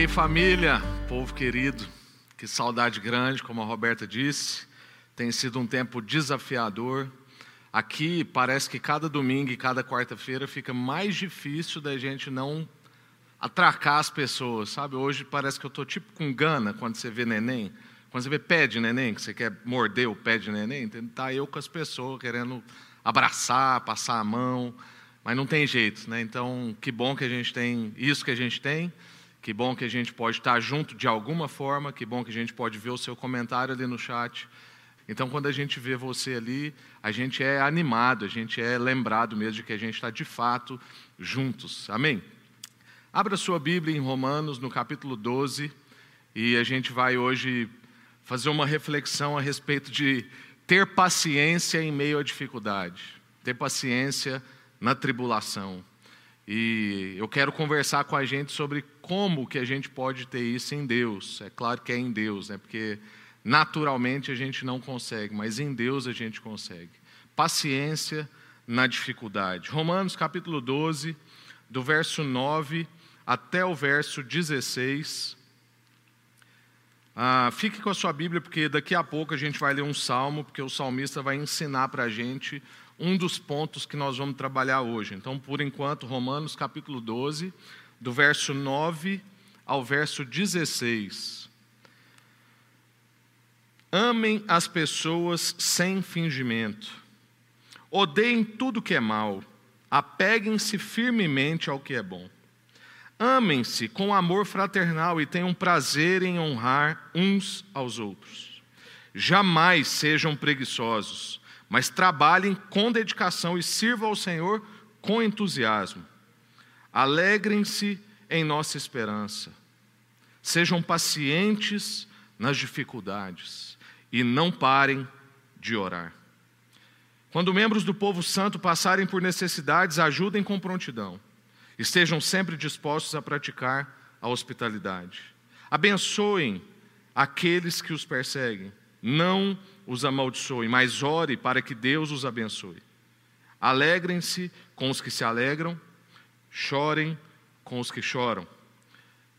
aí, família, povo querido, que saudade grande, como a Roberta disse. Tem sido um tempo desafiador. Aqui parece que cada domingo e cada quarta-feira fica mais difícil da gente não atracar as pessoas, sabe? Hoje parece que eu estou tipo com gana quando você vê neném. Quando você vê pé de neném, que você quer morder o pé de neném, tá eu com as pessoas querendo abraçar, passar a mão, mas não tem jeito, né? Então, que bom que a gente tem isso que a gente tem, que bom que a gente pode estar junto de alguma forma, que bom que a gente pode ver o seu comentário ali no chat. Então, quando a gente vê você ali, a gente é animado, a gente é lembrado mesmo de que a gente está de fato juntos. Amém? Abra sua Bíblia em Romanos, no capítulo 12, e a gente vai hoje fazer uma reflexão a respeito de ter paciência em meio à dificuldade, ter paciência na tribulação. E eu quero conversar com a gente sobre como que a gente pode ter isso em Deus. É claro que é em Deus, né? Porque naturalmente a gente não consegue, mas em Deus a gente consegue. Paciência na dificuldade. Romanos capítulo 12, do verso 9 até o verso 16. Ah, fique com a sua Bíblia, porque daqui a pouco a gente vai ler um salmo, porque o salmista vai ensinar para a gente um dos pontos que nós vamos trabalhar hoje. Então, por enquanto, Romanos capítulo 12, do verso 9 ao verso 16. Amem as pessoas sem fingimento, odeiem tudo que é mal, apeguem-se firmemente ao que é bom. Amem-se com amor fraternal e tenham prazer em honrar uns aos outros. Jamais sejam preguiçosos, mas trabalhem com dedicação e sirvam ao Senhor com entusiasmo. Alegrem-se em nossa esperança. Sejam pacientes nas dificuldades e não parem de orar. Quando membros do povo santo passarem por necessidades, ajudem com prontidão Estejam sempre dispostos a praticar a hospitalidade. Abençoem aqueles que os perseguem. Não os amaldiçoem, mas ore para que Deus os abençoe. Alegrem-se com os que se alegram, chorem com os que choram.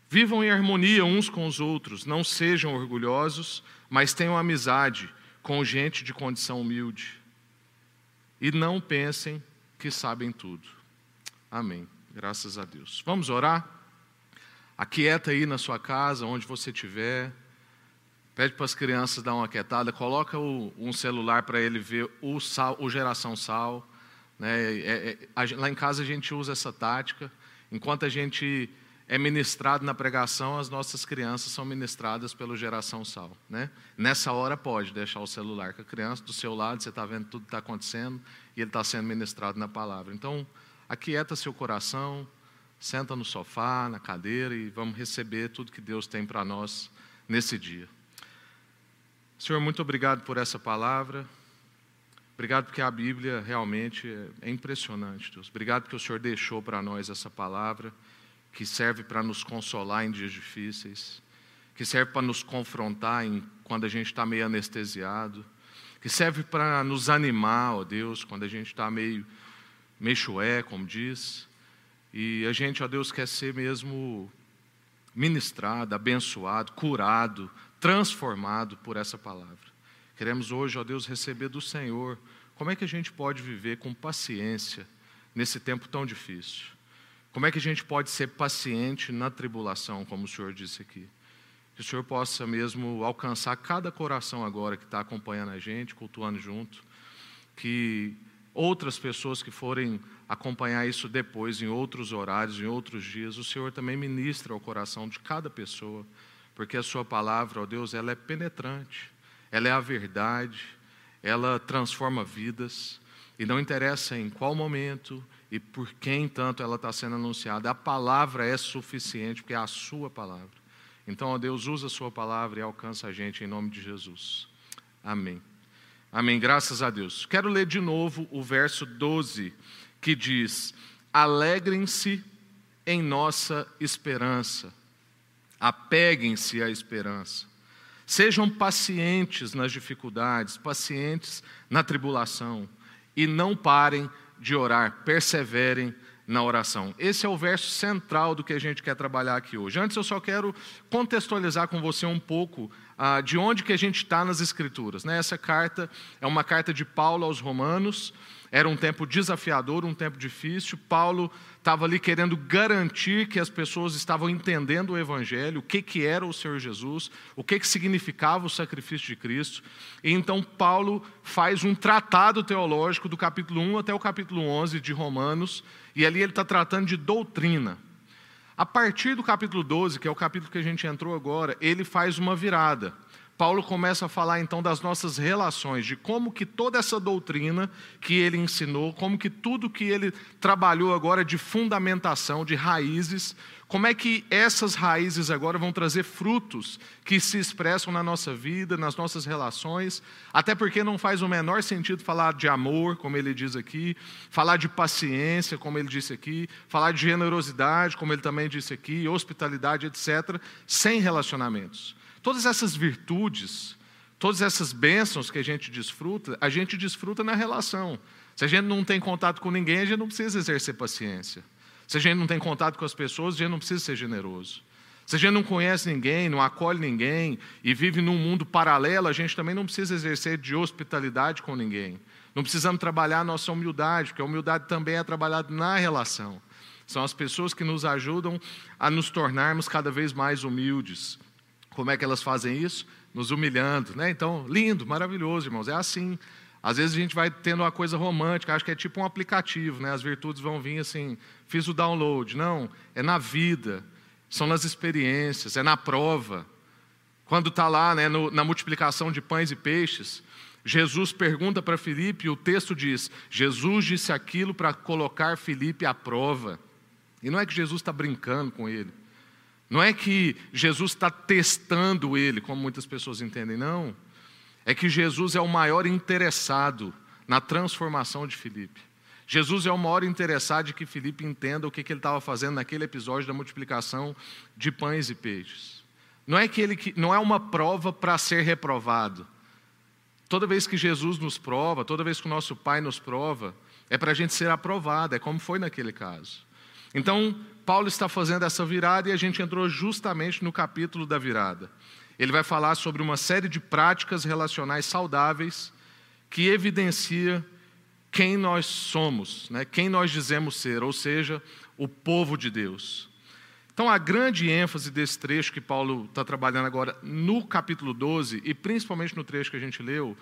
Vivam em harmonia uns com os outros, não sejam orgulhosos, mas tenham amizade com gente de condição humilde. E não pensem que sabem tudo. Amém. Graças a Deus. Vamos orar? Aquieta aí na sua casa, onde você estiver. Pede para as crianças dar uma quietada. Coloca o, um celular para ele ver o, sal, o Geração Sal. Né? É, é, a, lá em casa a gente usa essa tática. Enquanto a gente é ministrado na pregação, as nossas crianças são ministradas pelo Geração Sal. Né? Nessa hora pode deixar o celular com a criança do seu lado, você está vendo tudo que está acontecendo e ele está sendo ministrado na palavra. Então, aquieta seu coração, senta no sofá, na cadeira e vamos receber tudo que Deus tem para nós nesse dia. Senhor, muito obrigado por essa palavra. Obrigado porque a Bíblia realmente é impressionante, Deus. Obrigado porque o Senhor deixou para nós essa palavra que serve para nos consolar em dias difíceis, que serve para nos confrontar em, quando a gente está meio anestesiado, que serve para nos animar, ó Deus, quando a gente está meio Meixoé, como diz. E a gente, ó Deus, quer ser mesmo ministrado, abençoado, curado, transformado por essa palavra. Queremos hoje, ó Deus, receber do Senhor como é que a gente pode viver com paciência nesse tempo tão difícil. Como é que a gente pode ser paciente na tribulação, como o Senhor disse aqui. Que o Senhor possa mesmo alcançar cada coração agora que está acompanhando a gente, cultuando junto. Que outras pessoas que forem acompanhar isso depois, em outros horários, em outros dias, o Senhor também ministra ao coração de cada pessoa, porque a Sua palavra, ó Deus, ela é penetrante, ela é a verdade, ela transforma vidas, e não interessa em qual momento e por quem tanto ela está sendo anunciada, a palavra é suficiente, porque é a Sua palavra. Então, ó Deus, usa a Sua palavra e alcança a gente em nome de Jesus. Amém. Amém, graças a Deus. Quero ler de novo o verso 12, que diz: Alegrem-se em nossa esperança, apeguem-se à esperança, sejam pacientes nas dificuldades, pacientes na tribulação, e não parem de orar, perseverem na oração. Esse é o verso central do que a gente quer trabalhar aqui hoje. Antes, eu só quero contextualizar com você um pouco ah, de onde que a gente está nas Escrituras. Né? Essa carta é uma carta de Paulo aos Romanos. Era um tempo desafiador, um tempo difícil. Paulo estava ali querendo garantir que as pessoas estavam entendendo o Evangelho, o que, que era o Senhor Jesus, o que, que significava o sacrifício de Cristo. E então Paulo faz um tratado teológico do capítulo 1 até o capítulo 11 de Romanos, e ali ele está tratando de doutrina. A partir do capítulo 12, que é o capítulo que a gente entrou agora, ele faz uma virada. Paulo começa a falar então das nossas relações, de como que toda essa doutrina que ele ensinou, como que tudo que ele trabalhou agora de fundamentação, de raízes, como é que essas raízes agora vão trazer frutos que se expressam na nossa vida, nas nossas relações, até porque não faz o menor sentido falar de amor, como ele diz aqui, falar de paciência, como ele disse aqui, falar de generosidade, como ele também disse aqui, hospitalidade, etc., sem relacionamentos. Todas essas virtudes, todas essas bênçãos que a gente desfruta, a gente desfruta na relação. Se a gente não tem contato com ninguém, a gente não precisa exercer paciência. Se a gente não tem contato com as pessoas, a gente não precisa ser generoso. Se a gente não conhece ninguém, não acolhe ninguém e vive num mundo paralelo, a gente também não precisa exercer de hospitalidade com ninguém. Não precisamos trabalhar a nossa humildade, porque a humildade também é trabalhada na relação. São as pessoas que nos ajudam a nos tornarmos cada vez mais humildes, como é que elas fazem isso? Nos humilhando, né? Então, lindo, maravilhoso, irmãos. É assim. Às vezes a gente vai tendo uma coisa romântica, acho que é tipo um aplicativo, né? As virtudes vão vir assim, fiz o download. Não, é na vida, são nas experiências, é na prova. Quando está lá né, no, na multiplicação de pães e peixes, Jesus pergunta para Filipe, e o texto diz: Jesus disse aquilo para colocar Filipe à prova. E não é que Jesus está brincando com ele. Não é que Jesus está testando ele, como muitas pessoas entendem, não. É que Jesus é o maior interessado na transformação de Filipe. Jesus é o maior interessado de que Filipe entenda o que, ele estava fazendo naquele episódio da multiplicação de pães e peixes. Não é que ele não é uma prova para ser reprovado. Toda vez que Jesus nos prova, toda vez que o nosso Pai nos prova, é para a gente ser aprovado, é como foi naquele caso. Então, Paulo está fazendo essa virada e a gente entrou justamente no capítulo da virada. Ele vai falar sobre uma série de práticas relacionais saudáveis que evidencia quem nós somos, né? quem nós dizemos ser, ou seja, o povo de Deus. Então, a grande ênfase desse trecho que Paulo está trabalhando agora no capítulo 12, e principalmente no trecho que a gente leu,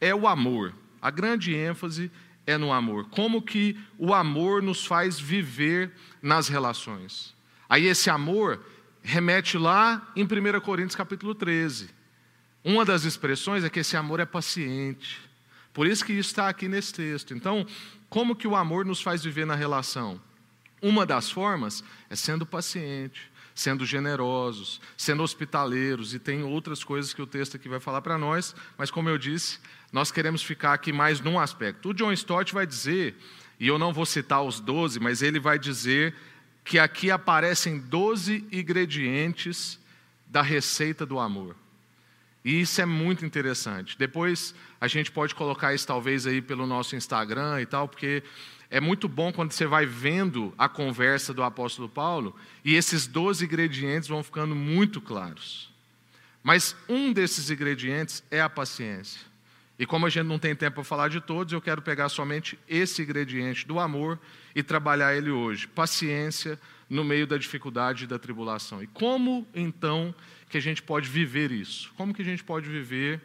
é o amor. A grande ênfase é no amor. Como que o amor nos faz viver nas relações. Aí esse amor remete lá em 1 Coríntios capítulo 13. Uma das expressões é que esse amor é paciente. Por isso que isso está aqui nesse texto. Então, como que o amor nos faz viver na relação? Uma das formas é sendo paciente, sendo generosos, sendo hospitaleiros, e tem outras coisas que o texto aqui vai falar para nós, mas como eu disse, nós queremos ficar aqui mais num aspecto. O John Stott vai dizer, e eu não vou citar os doze, mas ele vai dizer que aqui aparecem doze ingredientes da receita do amor. E isso é muito interessante. Depois a gente pode colocar isso talvez aí pelo nosso Instagram e tal, porque é muito bom quando você vai vendo a conversa do apóstolo Paulo e esses doze ingredientes vão ficando muito claros. Mas um desses ingredientes é a paciência. E como a gente não tem tempo para falar de todos, eu quero pegar somente esse ingrediente do amor e trabalhar ele hoje. Paciência no meio da dificuldade e da tribulação. E como então que a gente pode viver isso? Como que a gente pode viver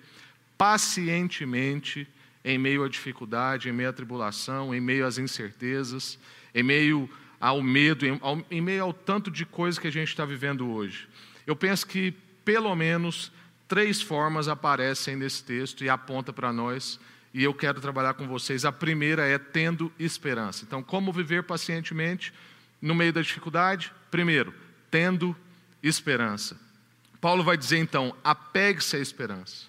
pacientemente em meio à dificuldade, em meio à tribulação, em meio às incertezas, em meio ao medo, em, ao, em meio ao tanto de coisas que a gente está vivendo hoje? Eu penso que pelo menos três formas aparecem nesse texto e aponta para nós, e eu quero trabalhar com vocês. A primeira é tendo esperança. Então, como viver pacientemente no meio da dificuldade? Primeiro, tendo esperança. Paulo vai dizer então: apegue-se à esperança,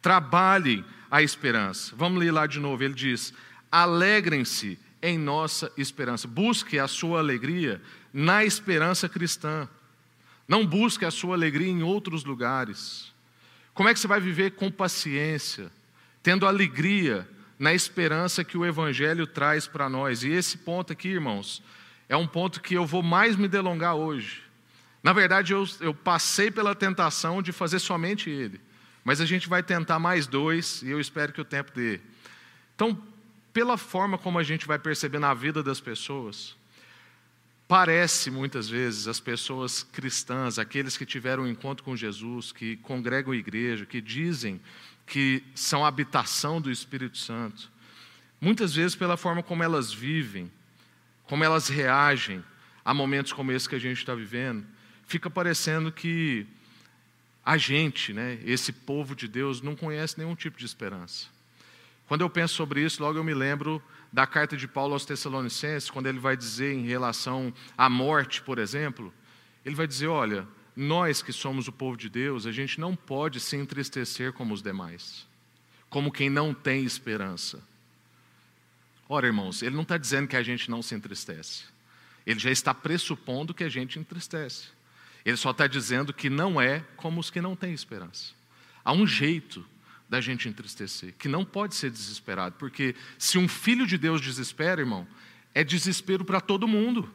trabalhe a esperança. Vamos ler lá de novo. Ele diz: alegrem-se em nossa esperança, busque a sua alegria na esperança cristã. Não busque a sua alegria em outros lugares. Como é que você vai viver com paciência, tendo alegria na esperança que o Evangelho traz para nós? E esse ponto aqui, irmãos, é um ponto que eu vou mais me delongar hoje. Na verdade, eu, eu passei pela tentação de fazer somente ele, mas a gente vai tentar mais dois e eu espero que o tempo dê. Então, pela forma como a gente vai perceber na vida das pessoas, parece muitas vezes as pessoas cristãs, aqueles que tiveram um encontro com Jesus, que congregam a igreja, que dizem que são habitação do Espírito Santo, muitas vezes pela forma como elas vivem, como elas reagem a momentos como esse que a gente está vivendo, fica parecendo que a gente, né, esse povo de Deus, não conhece nenhum tipo de esperança. Quando eu penso sobre isso, logo eu me lembro da carta de Paulo aos Tessalonicenses, quando ele vai dizer em relação à morte, por exemplo, ele vai dizer: olha, nós que somos o povo de Deus, a gente não pode se entristecer como os demais, como quem não tem esperança. Ora, irmãos, ele não está dizendo que a gente não se entristece. Ele já está pressupondo que a gente entristece. Ele só está dizendo que não é como os que não têm esperança. Há um jeito da gente entristecer, que não pode ser desesperado, porque se um filho de Deus desespera, irmão, é desespero para todo mundo.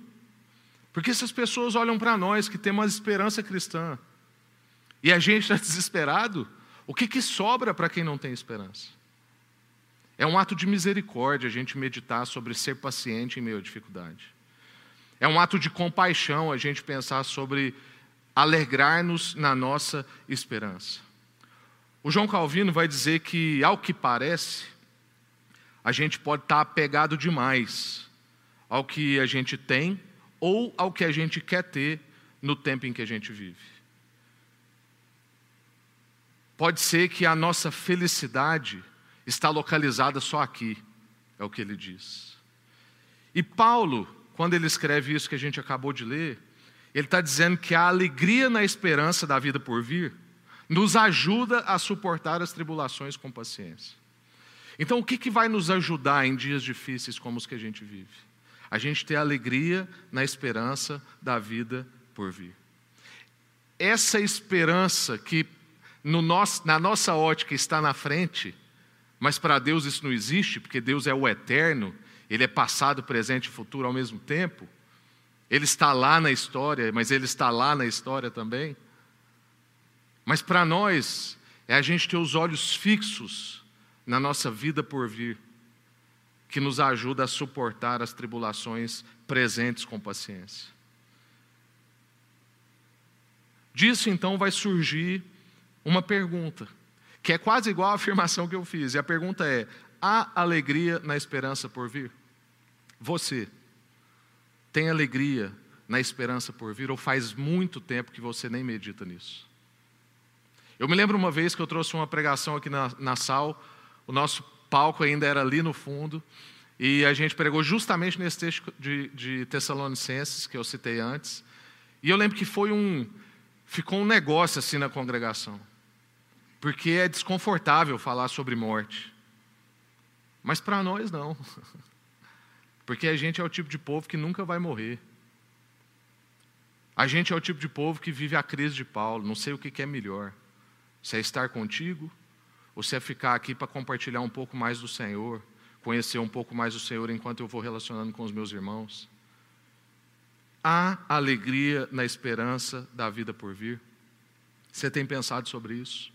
Porque essas pessoas olham para nós que temos esperança cristã, e a gente está desesperado, o que, que sobra para quem não tem esperança? É um ato de misericórdia a gente meditar sobre ser paciente em meio à dificuldade. É um ato de compaixão a gente pensar sobre alegrar-nos na nossa esperança. O João Calvino vai dizer que, ao que parece, a gente pode estar apegado demais ao que a gente tem ou ao que a gente quer ter no tempo em que a gente vive. Pode ser que a nossa felicidade está localizada só aqui, é o que ele diz. E Paulo, quando ele escreve isso que a gente acabou de ler, ele está dizendo que a alegria na esperança da vida por vir nos ajuda a suportar as tribulações com paciência. Então, o que, que vai nos ajudar em dias difíceis como os que a gente vive? A gente ter alegria na esperança da vida por vir. Essa esperança que no nosso, na nossa ótica está na frente, mas para Deus isso não existe, porque Deus é o eterno, Ele é passado, presente e futuro ao mesmo tempo. Ele está lá na história, mas Ele está lá na história também. Mas para nós, é a gente ter os olhos fixos na nossa vida por vir, que nos ajuda a suportar as tribulações presentes com paciência. Disso então vai surgir uma pergunta que é quase igual à afirmação que eu fiz. E a pergunta é: há alegria na esperança por vir? Você tem alegria na esperança por vir ou faz muito tempo que você nem medita nisso? Eu me lembro uma vez que eu trouxe uma pregação aqui na, na Sal, o nosso palco ainda era ali no fundo, e a gente pregou justamente nesse texto de, de Tessalonicenses, que eu citei antes, e eu lembro que foi um. ficou um negócio assim na congregação porque é desconfortável falar sobre morte. Mas para nós não. Porque a gente é o tipo de povo que nunca vai morrer. A gente é o tipo de povo que vive a crise de Paulo, não sei o que é melhor. Se é estar contigo, ou se é ficar aqui para compartilhar um pouco mais do Senhor, conhecer um pouco mais do Senhor enquanto eu vou relacionando com os meus irmãos. Há alegria na esperança da vida por vir. Você tem pensado sobre isso?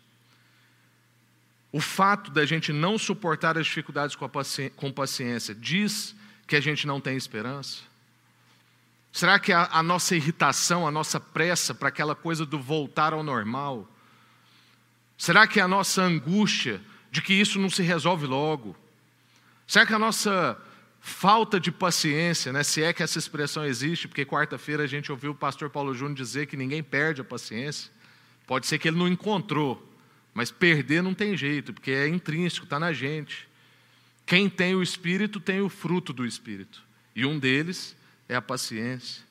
O fato da gente não suportar as dificuldades com paciência diz que a gente não tem esperança? Será que a, a nossa irritação, a nossa pressa para aquela coisa do voltar ao normal? Será que a nossa angústia de que isso não se resolve logo? Será que a nossa falta de paciência, né, se é que essa expressão existe, porque quarta-feira a gente ouviu o pastor Paulo Júnior dizer que ninguém perde a paciência, pode ser que ele não encontrou, mas perder não tem jeito, porque é intrínseco, está na gente. Quem tem o Espírito tem o fruto do Espírito. E um deles é a paciência.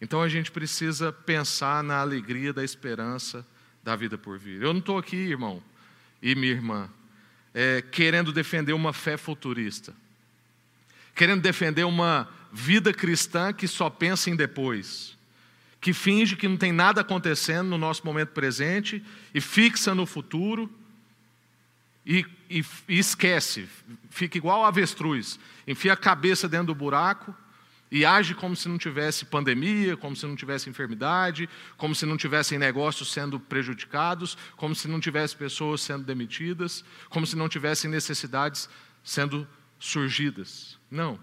Então a gente precisa pensar na alegria da esperança da vida por vir. Eu não estou aqui, irmão e minha irmã, é, querendo defender uma fé futurista, querendo defender uma vida cristã que só pensa em depois. Que finge que não tem nada acontecendo no nosso momento presente e fixa no futuro e, e, e esquece, fica igual avestruz, enfia a cabeça dentro do buraco e age como se não tivesse pandemia, como se não tivesse enfermidade, como se não tivessem negócios sendo prejudicados, como se não tivesse pessoas sendo demitidas, como se não tivessem necessidades sendo surgidas. Não,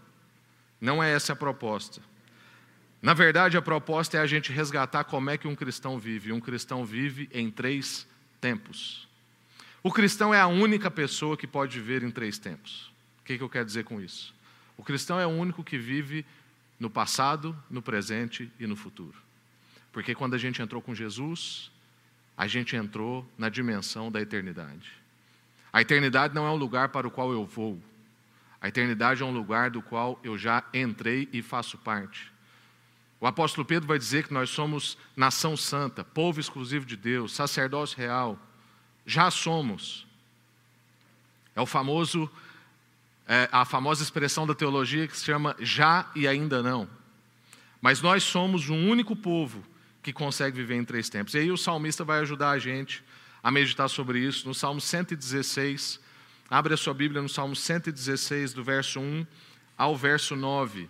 não é essa a proposta. Na verdade, a proposta é a gente resgatar como é que um cristão vive. Um cristão vive em três tempos. O cristão é a única pessoa que pode viver em três tempos. O que, que eu quero dizer com isso? O cristão é o único que vive no passado, no presente e no futuro. Porque quando a gente entrou com Jesus, a gente entrou na dimensão da eternidade. A eternidade não é um lugar para o qual eu vou. A eternidade é um lugar do qual eu já entrei e faço parte. O apóstolo Pedro vai dizer que nós somos nação santa, povo exclusivo de Deus, sacerdócio real. Já somos. É o famoso é, a famosa expressão da teologia que se chama já e ainda não. Mas nós somos o único povo que consegue viver em três tempos. E aí o salmista vai ajudar a gente a meditar sobre isso no Salmo 116. Abre a sua Bíblia no Salmo 116, do verso 1 ao verso 9.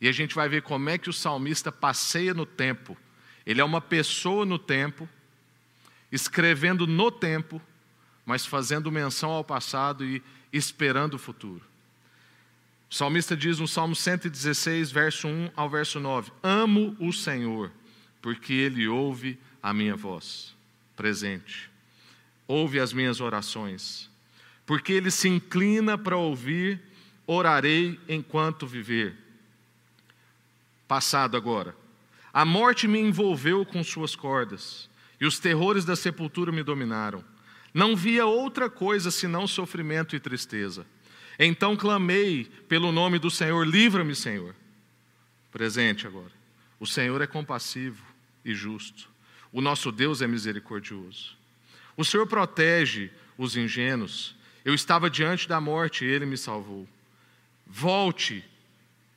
E a gente vai ver como é que o salmista passeia no tempo. Ele é uma pessoa no tempo, escrevendo no tempo, mas fazendo menção ao passado e esperando o futuro. O salmista diz no Salmo 116, verso 1 ao verso 9: Amo o Senhor, porque Ele ouve a minha voz presente, ouve as minhas orações, porque Ele se inclina para ouvir, orarei enquanto viver. Passado agora. A morte me envolveu com suas cordas, e os terrores da sepultura me dominaram. Não via outra coisa senão sofrimento e tristeza. Então clamei pelo nome do Senhor, livra-me, Senhor. Presente agora. O Senhor é compassivo e justo. O nosso Deus é misericordioso. O Senhor protege os ingênuos. Eu estava diante da morte e ele me salvou. Volte,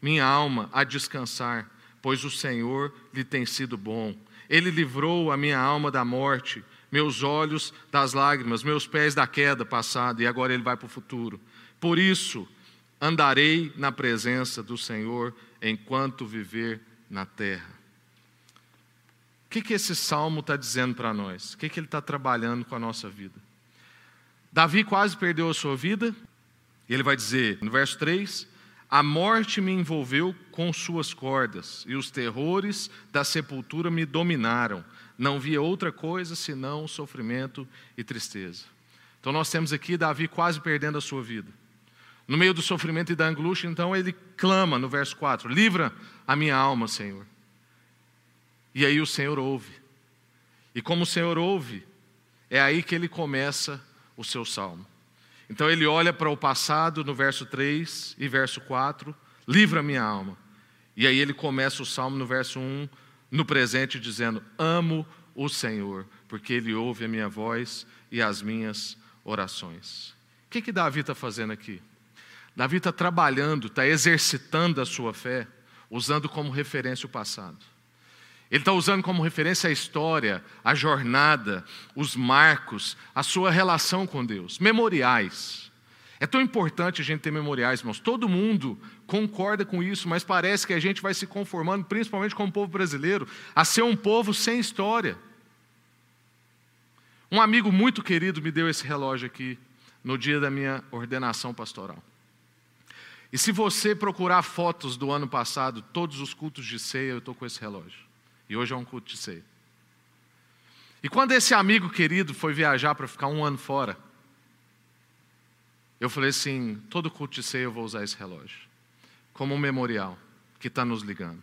minha alma, a descansar, pois o Senhor lhe tem sido bom. Ele livrou a minha alma da morte, meus olhos das lágrimas, meus pés da queda passada, e agora ele vai para o futuro. Por isso, andarei na presença do Senhor enquanto viver na terra. O que, que esse salmo está dizendo para nós? O que, que ele está trabalhando com a nossa vida? Davi quase perdeu a sua vida, e ele vai dizer no verso 3: A morte me envolveu com suas cordas, e os terrores da sepultura me dominaram. Não via outra coisa senão sofrimento e tristeza. Então nós temos aqui Davi quase perdendo a sua vida. No meio do sofrimento e da angústia, então ele clama no verso 4: Livra a minha alma, Senhor. E aí o Senhor ouve. E como o Senhor ouve, é aí que ele começa o seu salmo. Então ele olha para o passado no verso 3 e verso 4, livra minha alma. E aí ele começa o salmo no verso 1, no presente, dizendo: Amo o Senhor, porque ele ouve a minha voz e as minhas orações. O que, que Davi está fazendo aqui? Davi está trabalhando, está exercitando a sua fé, usando como referência o passado. Ele está usando como referência a história, a jornada, os marcos, a sua relação com Deus. Memoriais. É tão importante a gente ter memoriais, irmãos. Todo mundo concorda com isso, mas parece que a gente vai se conformando, principalmente como povo brasileiro, a ser um povo sem história. Um amigo muito querido me deu esse relógio aqui no dia da minha ordenação pastoral. E se você procurar fotos do ano passado, todos os cultos de ceia, eu estou com esse relógio. E hoje é um culto de ceia. E quando esse amigo querido foi viajar para ficar um ano fora, eu falei assim: todo culto de ceia eu vou usar esse relógio, como um memorial que está nos ligando,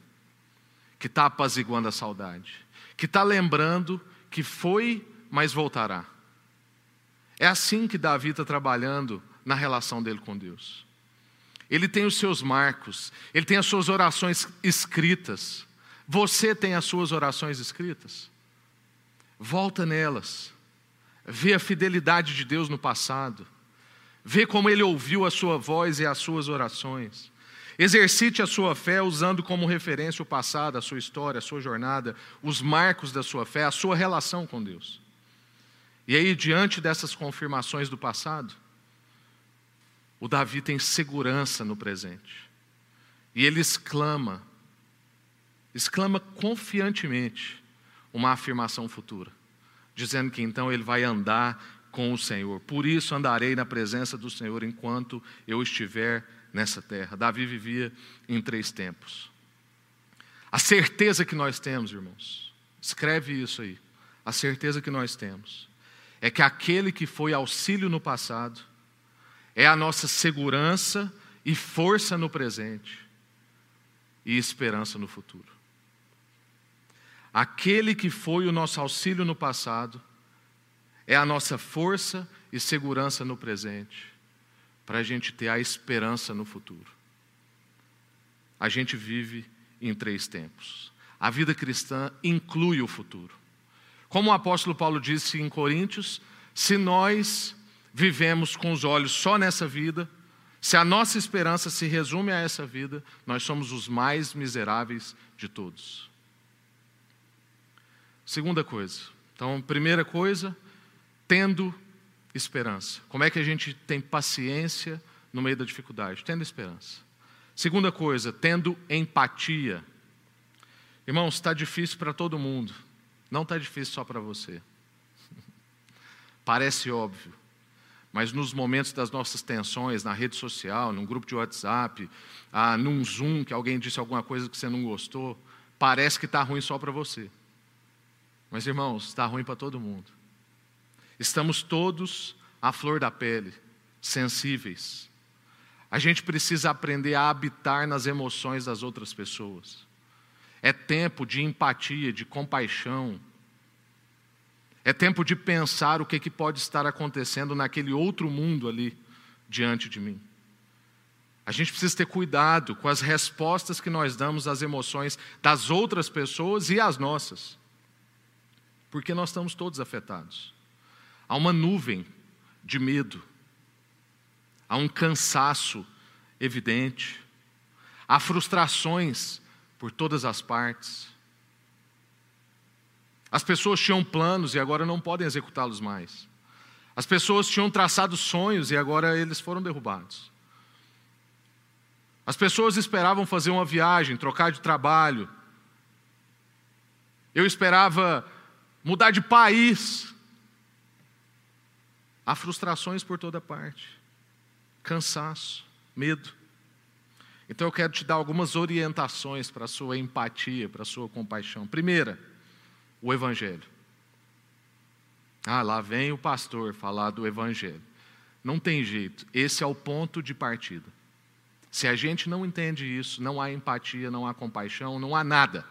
que está apaziguando a saudade, que está lembrando que foi, mas voltará. É assim que Davi está trabalhando na relação dele com Deus. Ele tem os seus marcos, ele tem as suas orações escritas. Você tem as suas orações escritas? Volta nelas. Vê a fidelidade de Deus no passado. Vê como ele ouviu a sua voz e as suas orações. Exercite a sua fé usando como referência o passado, a sua história, a sua jornada, os marcos da sua fé, a sua relação com Deus. E aí, diante dessas confirmações do passado, o Davi tem segurança no presente. E ele exclama exclama confiantemente uma afirmação futura, dizendo que então ele vai andar com o Senhor. Por isso andarei na presença do Senhor enquanto eu estiver nessa terra. Davi vivia em três tempos. A certeza que nós temos, irmãos, escreve isso aí. A certeza que nós temos é que aquele que foi auxílio no passado é a nossa segurança e força no presente e esperança no futuro. Aquele que foi o nosso auxílio no passado é a nossa força e segurança no presente, para a gente ter a esperança no futuro. A gente vive em três tempos. A vida cristã inclui o futuro. Como o apóstolo Paulo disse em Coríntios, se nós vivemos com os olhos só nessa vida, se a nossa esperança se resume a essa vida, nós somos os mais miseráveis de todos. Segunda coisa. Então, primeira coisa, tendo esperança. Como é que a gente tem paciência no meio da dificuldade? Tendo esperança. Segunda coisa, tendo empatia. Irmãos, está difícil para todo mundo, não está difícil só para você. Parece óbvio, mas nos momentos das nossas tensões, na rede social, num grupo de WhatsApp, ah, num Zoom, que alguém disse alguma coisa que você não gostou, parece que está ruim só para você. Mas, irmãos, está ruim para todo mundo. Estamos todos à flor da pele, sensíveis. A gente precisa aprender a habitar nas emoções das outras pessoas. É tempo de empatia, de compaixão. É tempo de pensar o que, que pode estar acontecendo naquele outro mundo ali diante de mim. A gente precisa ter cuidado com as respostas que nós damos às emoções das outras pessoas e às nossas, porque nós estamos todos afetados. Há uma nuvem de medo, há um cansaço evidente, há frustrações por todas as partes. As pessoas tinham planos e agora não podem executá-los mais. As pessoas tinham traçado sonhos e agora eles foram derrubados. As pessoas esperavam fazer uma viagem, trocar de trabalho. Eu esperava mudar de país. Há frustrações por toda parte, cansaço, medo. Então eu quero te dar algumas orientações para a sua empatia, para a sua compaixão. Primeira, o Evangelho. Ah, lá vem o pastor falar do Evangelho. Não tem jeito, esse é o ponto de partida. Se a gente não entende isso, não há empatia, não há compaixão, não há nada.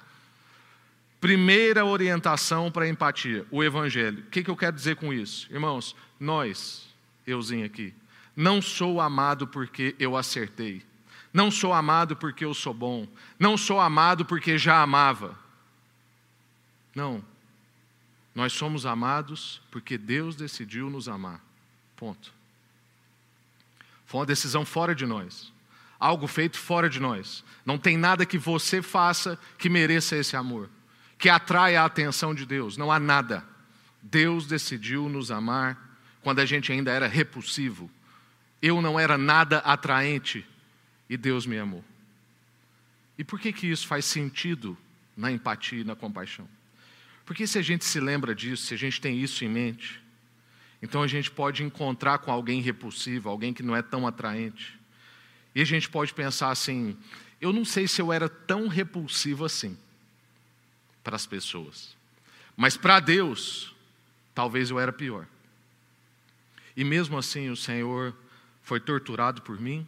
Primeira orientação para a empatia, o Evangelho. O que, que eu quero dizer com isso? Irmãos, nós, euzinho aqui, não sou amado porque eu acertei. Não sou amado porque eu sou bom. Não sou amado porque já amava. Não. Nós somos amados porque Deus decidiu nos amar. Ponto. Foi uma decisão fora de nós. Algo feito fora de nós. Não tem nada que você faça que mereça esse amor, que atraia a atenção de Deus. Não há nada. Deus decidiu nos amar quando a gente ainda era repulsivo. Eu não era nada atraente e Deus me amou. E por que, que isso faz sentido na empatia e na compaixão? Porque se a gente se lembra disso, se a gente tem isso em mente, então a gente pode encontrar com alguém repulsivo, alguém que não é tão atraente. E a gente pode pensar assim: eu não sei se eu era tão repulsivo assim para as pessoas, mas para Deus, talvez eu era pior. E mesmo assim, o Senhor foi torturado por mim,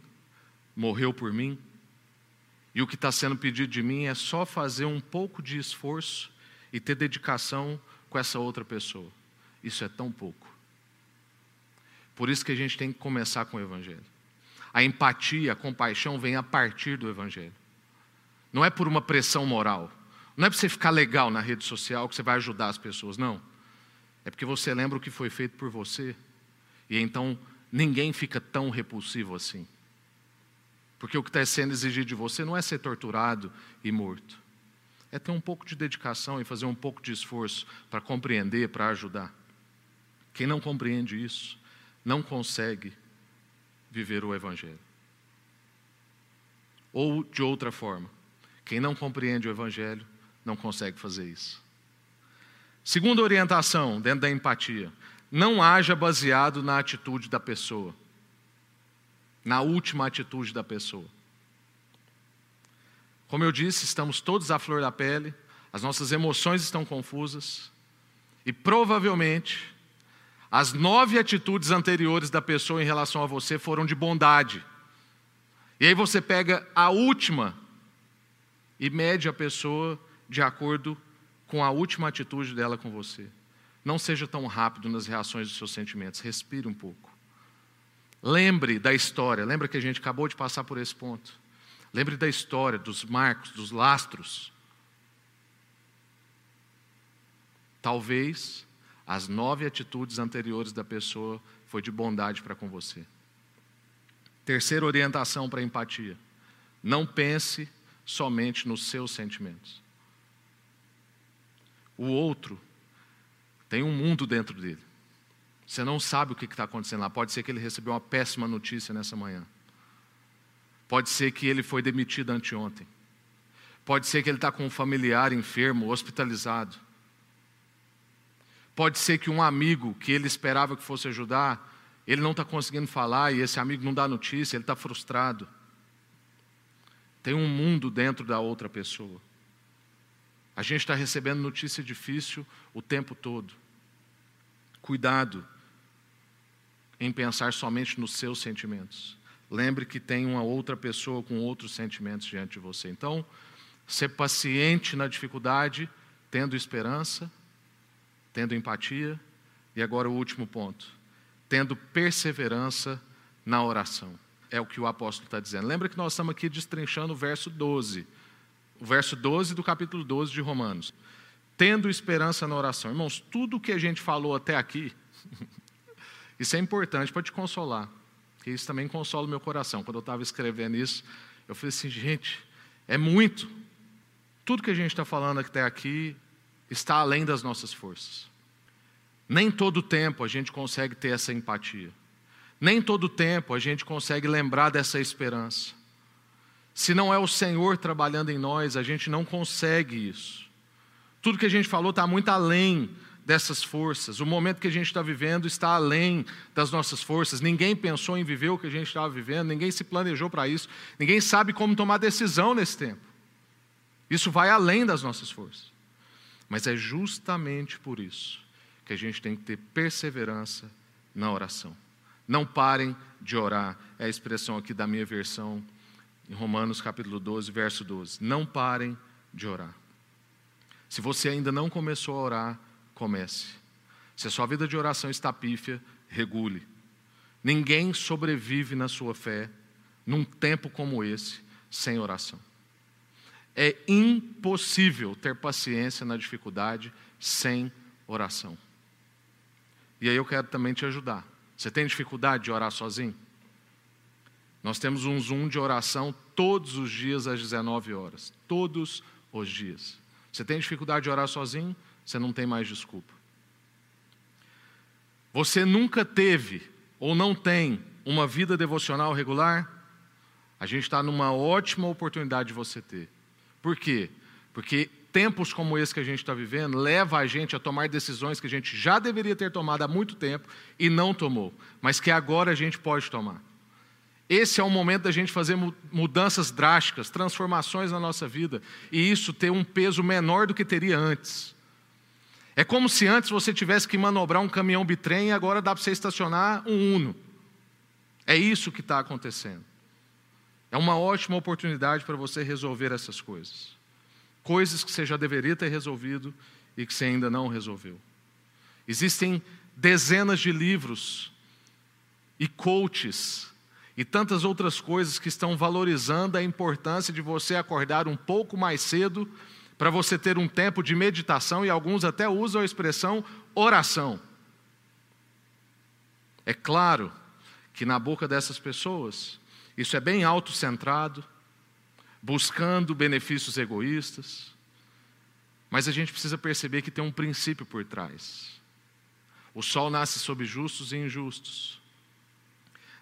morreu por mim. E o que está sendo pedido de mim é só fazer um pouco de esforço e ter dedicação com essa outra pessoa. Isso é tão pouco. Por isso que a gente tem que começar com o Evangelho. A empatia, a compaixão vem a partir do Evangelho. Não é por uma pressão moral. Não é para você ficar legal na rede social que você vai ajudar as pessoas. Não. É porque você lembra o que foi feito por você. E então ninguém fica tão repulsivo assim. Porque o que está sendo exigido de você não é ser torturado e morto, é ter um pouco de dedicação e fazer um pouco de esforço para compreender, para ajudar. Quem não compreende isso, não consegue viver o Evangelho. Ou de outra forma, Quem não compreende o Evangelho não consegue fazer isso. Segunda orientação, dentro da empatia: não haja baseado na atitude da pessoa, na última atitude da pessoa. Como eu disse, estamos todos à flor da pele, as nossas emoções estão confusas, e provavelmente as nove atitudes anteriores da pessoa em relação a você foram de bondade. E aí você pega a última e mede a pessoa de acordo com a última atitude dela com você. Não seja tão rápido nas reações dos seus sentimentos, respire um pouco. Lembre da história, lembra que a gente acabou de passar por esse ponto. Lembre da história, dos marcos, dos lastros. Talvez as nove atitudes anteriores da pessoa foi de bondade para com você. Terceira orientação para empatia: não pense somente nos seus sentimentos. O outro tem um mundo dentro dele. Você não sabe o que está acontecendo lá. Pode ser que ele recebeu uma péssima notícia nessa manhã. Pode ser que ele foi demitido anteontem. Pode ser que ele está com um familiar enfermo, hospitalizado. Pode ser que um amigo que ele esperava que fosse ajudar, ele não está conseguindo falar e esse amigo não dá notícia, ele está frustrado. Tem um mundo dentro da outra pessoa. A gente está recebendo notícia difícil o tempo todo. Cuidado em pensar somente nos seus sentimentos. Lembre que tem uma outra pessoa com outros sentimentos diante de você. Então, ser paciente na dificuldade, tendo esperança, tendo empatia, e agora o último ponto, tendo perseverança na oração. É o que o apóstolo está dizendo. Lembra que nós estamos aqui destrinchando o verso 12, o verso 12 do capítulo 12 de Romanos. Tendo esperança na oração. Irmãos, tudo que a gente falou até aqui, isso é importante para te consolar. Que isso também consola o meu coração. Quando eu estava escrevendo isso, eu falei assim, gente, é muito. Tudo que a gente está falando até aqui está além das nossas forças. Nem todo tempo a gente consegue ter essa empatia. Nem todo tempo a gente consegue lembrar dessa esperança. Se não é o Senhor trabalhando em nós, a gente não consegue isso. Tudo que a gente falou está muito além dessas forças. O momento que a gente está vivendo está além das nossas forças. Ninguém pensou em viver o que a gente estava vivendo, ninguém se planejou para isso, ninguém sabe como tomar decisão nesse tempo. Isso vai além das nossas forças. Mas é justamente por isso que a gente tem que ter perseverança na oração. Não parem de orar. É a expressão aqui da minha versão, em Romanos capítulo 12, verso 12. Não parem de orar. Se você ainda não começou a orar, comece. Se a sua vida de oração está pífia, regule. Ninguém sobrevive na sua fé num tempo como esse sem oração. É impossível ter paciência na dificuldade sem oração. E aí eu quero também te ajudar. Você tem dificuldade de orar sozinho? Nós temos um Zoom de oração todos os dias às 19 horas. Todos os dias. Você tem dificuldade de orar sozinho? Você não tem mais desculpa. Você nunca teve ou não tem uma vida devocional regular? A gente está numa ótima oportunidade de você ter. Por quê? Porque tempos como esse que a gente está vivendo leva a gente a tomar decisões que a gente já deveria ter tomado há muito tempo e não tomou, mas que agora a gente pode tomar. Esse é o momento da gente fazer mudanças drásticas, transformações na nossa vida, e isso ter um peso menor do que teria antes. É como se antes você tivesse que manobrar um caminhão bitrem e agora dá para você estacionar um Uno. É isso que está acontecendo. É uma ótima oportunidade para você resolver essas coisas. Coisas que você já deveria ter resolvido e que você ainda não resolveu. Existem dezenas de livros e coaches e tantas outras coisas que estão valorizando a importância de você acordar um pouco mais cedo para você ter um tempo de meditação e alguns até usam a expressão oração. É claro que na boca dessas pessoas isso é bem autocentrado, buscando benefícios egoístas. Mas a gente precisa perceber que tem um princípio por trás. O sol nasce sobre justos e injustos.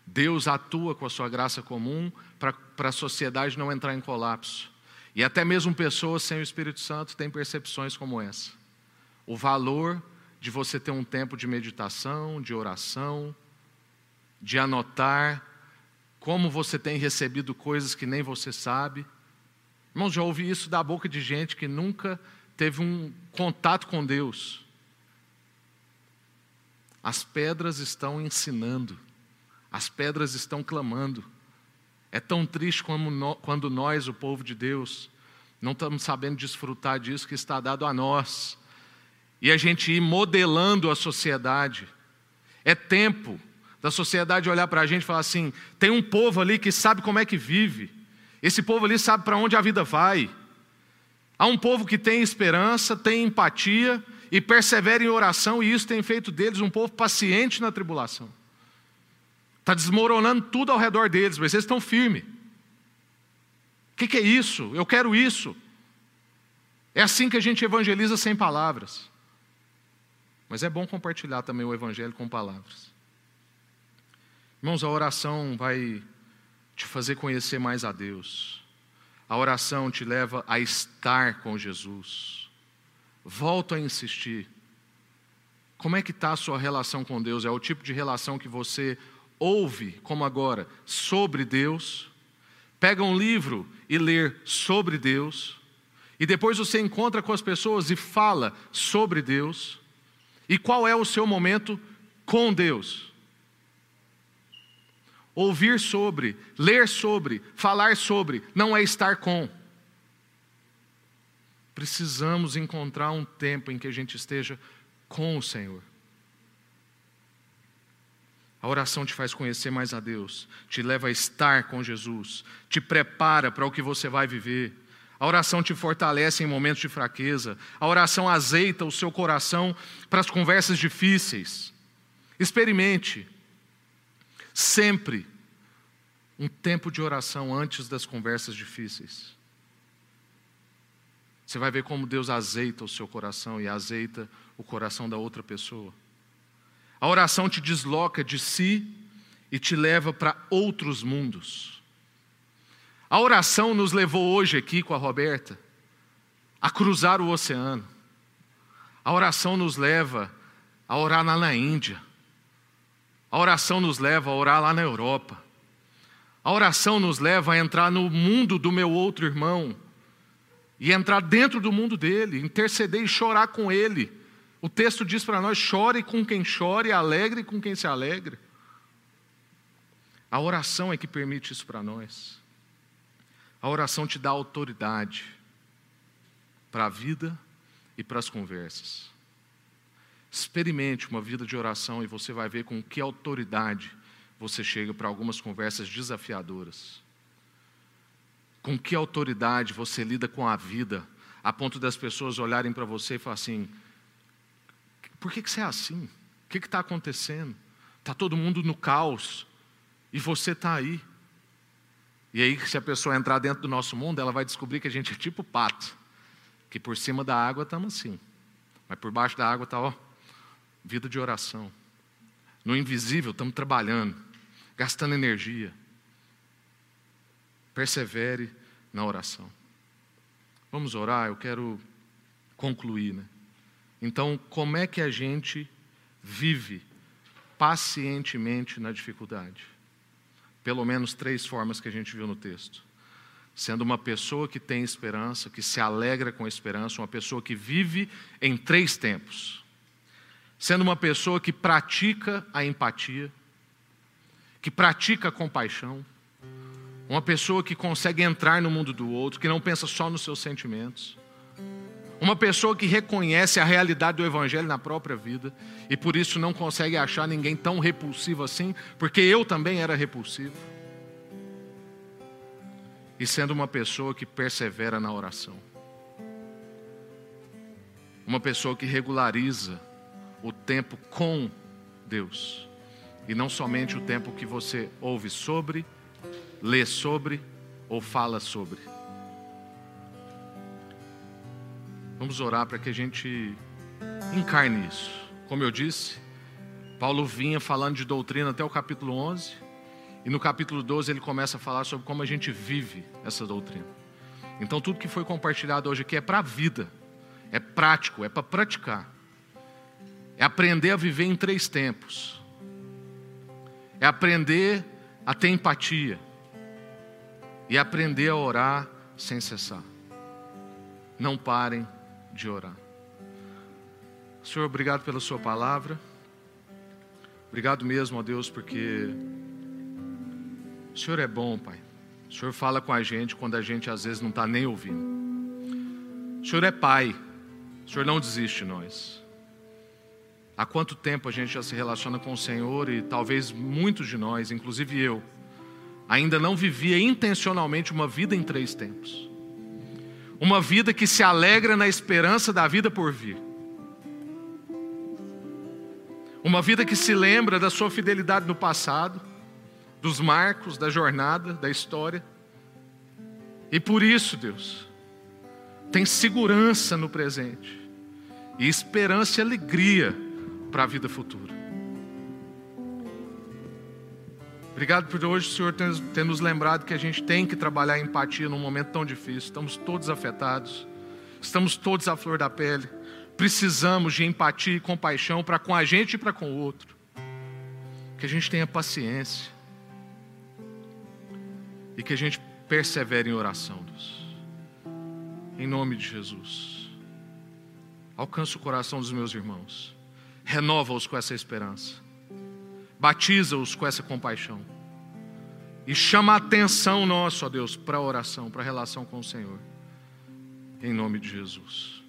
Deus atua com a sua graça comum para a sociedade não entrar em colapso. E até mesmo pessoas sem o Espírito Santo têm percepções como essa. O valor de você ter um tempo de meditação, de oração, de anotar como você tem recebido coisas que nem você sabe. Irmãos, já ouvi isso da boca de gente que nunca teve um contato com Deus. As pedras estão ensinando, as pedras estão clamando. É tão triste quando nós, o povo de Deus, não estamos sabendo desfrutar disso que está dado a nós. E a gente ir modelando a sociedade. É tempo da sociedade olhar para a gente e falar assim: tem um povo ali que sabe como é que vive, esse povo ali sabe para onde a vida vai. Há um povo que tem esperança, tem empatia e persevera em oração, e isso tem feito deles um povo paciente na tribulação. Está desmoronando tudo ao redor deles, mas eles estão firmes. O que, que é isso? Eu quero isso. É assim que a gente evangeliza sem palavras. Mas é bom compartilhar também o evangelho com palavras. Irmãos, a oração vai te fazer conhecer mais a Deus. A oração te leva a estar com Jesus. Volto a insistir. Como é que está a sua relação com Deus? É o tipo de relação que você ouve, como agora, sobre Deus, pega um livro e lê sobre Deus, e depois você encontra com as pessoas e fala sobre Deus. E qual é o seu momento com Deus? Ouvir sobre, ler sobre, falar sobre, não é estar com. Precisamos encontrar um tempo em que a gente esteja com o Senhor. A oração te faz conhecer mais a Deus, te leva a estar com Jesus, te prepara para o que você vai viver. A oração te fortalece em momentos de fraqueza. A oração azeita o seu coração para as conversas difíceis. Experimente sempre um tempo de oração antes das conversas difíceis. Você vai ver como Deus azeita o seu coração e azeita o coração da outra pessoa. A oração te desloca de si e te leva para outros mundos. A oração nos levou hoje aqui com a Roberta a cruzar o oceano. A oração nos leva a orar lá na Índia. A oração nos leva a orar lá na Europa. A oração nos leva a entrar no mundo do meu outro irmão e entrar dentro do mundo dele, interceder e chorar com ele o texto diz para nós: chore com quem chore, alegre com quem se alegre. A oração é que permite isso para nós. A oração te dá autoridade para a vida e para as conversas. Experimente uma vida de oração e você vai ver com que autoridade você chega para algumas conversas desafiadoras. Com que autoridade você lida com a vida, a ponto das pessoas olharem para você e falar assim: por que, que você é assim? O que está acontecendo? Está todo mundo no caos e você está aí. E aí, se a pessoa entrar dentro do nosso mundo, ela vai descobrir que a gente é tipo pato, que por cima da água estamos assim, mas por baixo da água está, ó, vida de oração. No invisível, estamos trabalhando, gastando energia. Persevere na oração. Vamos orar, eu quero concluir, né? Então, como é que a gente vive pacientemente na dificuldade? Pelo menos três formas que a gente viu no texto. Sendo uma pessoa que tem esperança, que se alegra com a esperança, uma pessoa que vive em três tempos. Sendo uma pessoa que pratica a empatia, que pratica a compaixão, uma pessoa que consegue entrar no mundo do outro, que não pensa só nos seus sentimentos uma pessoa que reconhece a realidade do Evangelho na própria vida e por isso não consegue achar ninguém tão repulsivo assim, porque eu também era repulsivo. E sendo uma pessoa que persevera na oração. Uma pessoa que regulariza o tempo com Deus. E não somente o tempo que você ouve sobre, lê sobre ou fala sobre. Vamos orar para que a gente encarne isso. Como eu disse, Paulo vinha falando de doutrina até o capítulo 11, e no capítulo 12 ele começa a falar sobre como a gente vive essa doutrina. Então, tudo que foi compartilhado hoje aqui é para a vida, é prático, é para praticar, é aprender a viver em três tempos, é aprender a ter empatia e aprender a orar sem cessar. Não parem de orar. Senhor, obrigado pela Sua palavra. Obrigado mesmo, ó Deus, porque o Senhor é bom, Pai. O Senhor fala com a gente quando a gente às vezes não está nem ouvindo. O Senhor é Pai. O Senhor não desiste de nós. Há quanto tempo a gente já se relaciona com o Senhor e talvez muitos de nós, inclusive eu, ainda não vivia intencionalmente uma vida em três tempos. Uma vida que se alegra na esperança da vida por vir. Uma vida que se lembra da sua fidelidade no passado, dos marcos da jornada, da história. E por isso, Deus, tem segurança no presente e esperança e alegria para a vida futura. Obrigado por hoje, Senhor, ter, ter nos lembrado que a gente tem que trabalhar a empatia num momento tão difícil. Estamos todos afetados, estamos todos à flor da pele. Precisamos de empatia e compaixão para com a gente e para com o outro. Que a gente tenha paciência e que a gente persevere em oração, Deus. Em nome de Jesus. Alcança o coração dos meus irmãos. Renova-os com essa esperança Batiza-os com essa compaixão. E chama a atenção nossa, ó Deus, para a oração, para a relação com o Senhor. Em nome de Jesus.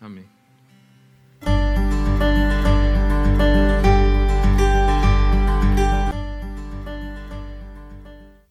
Amém.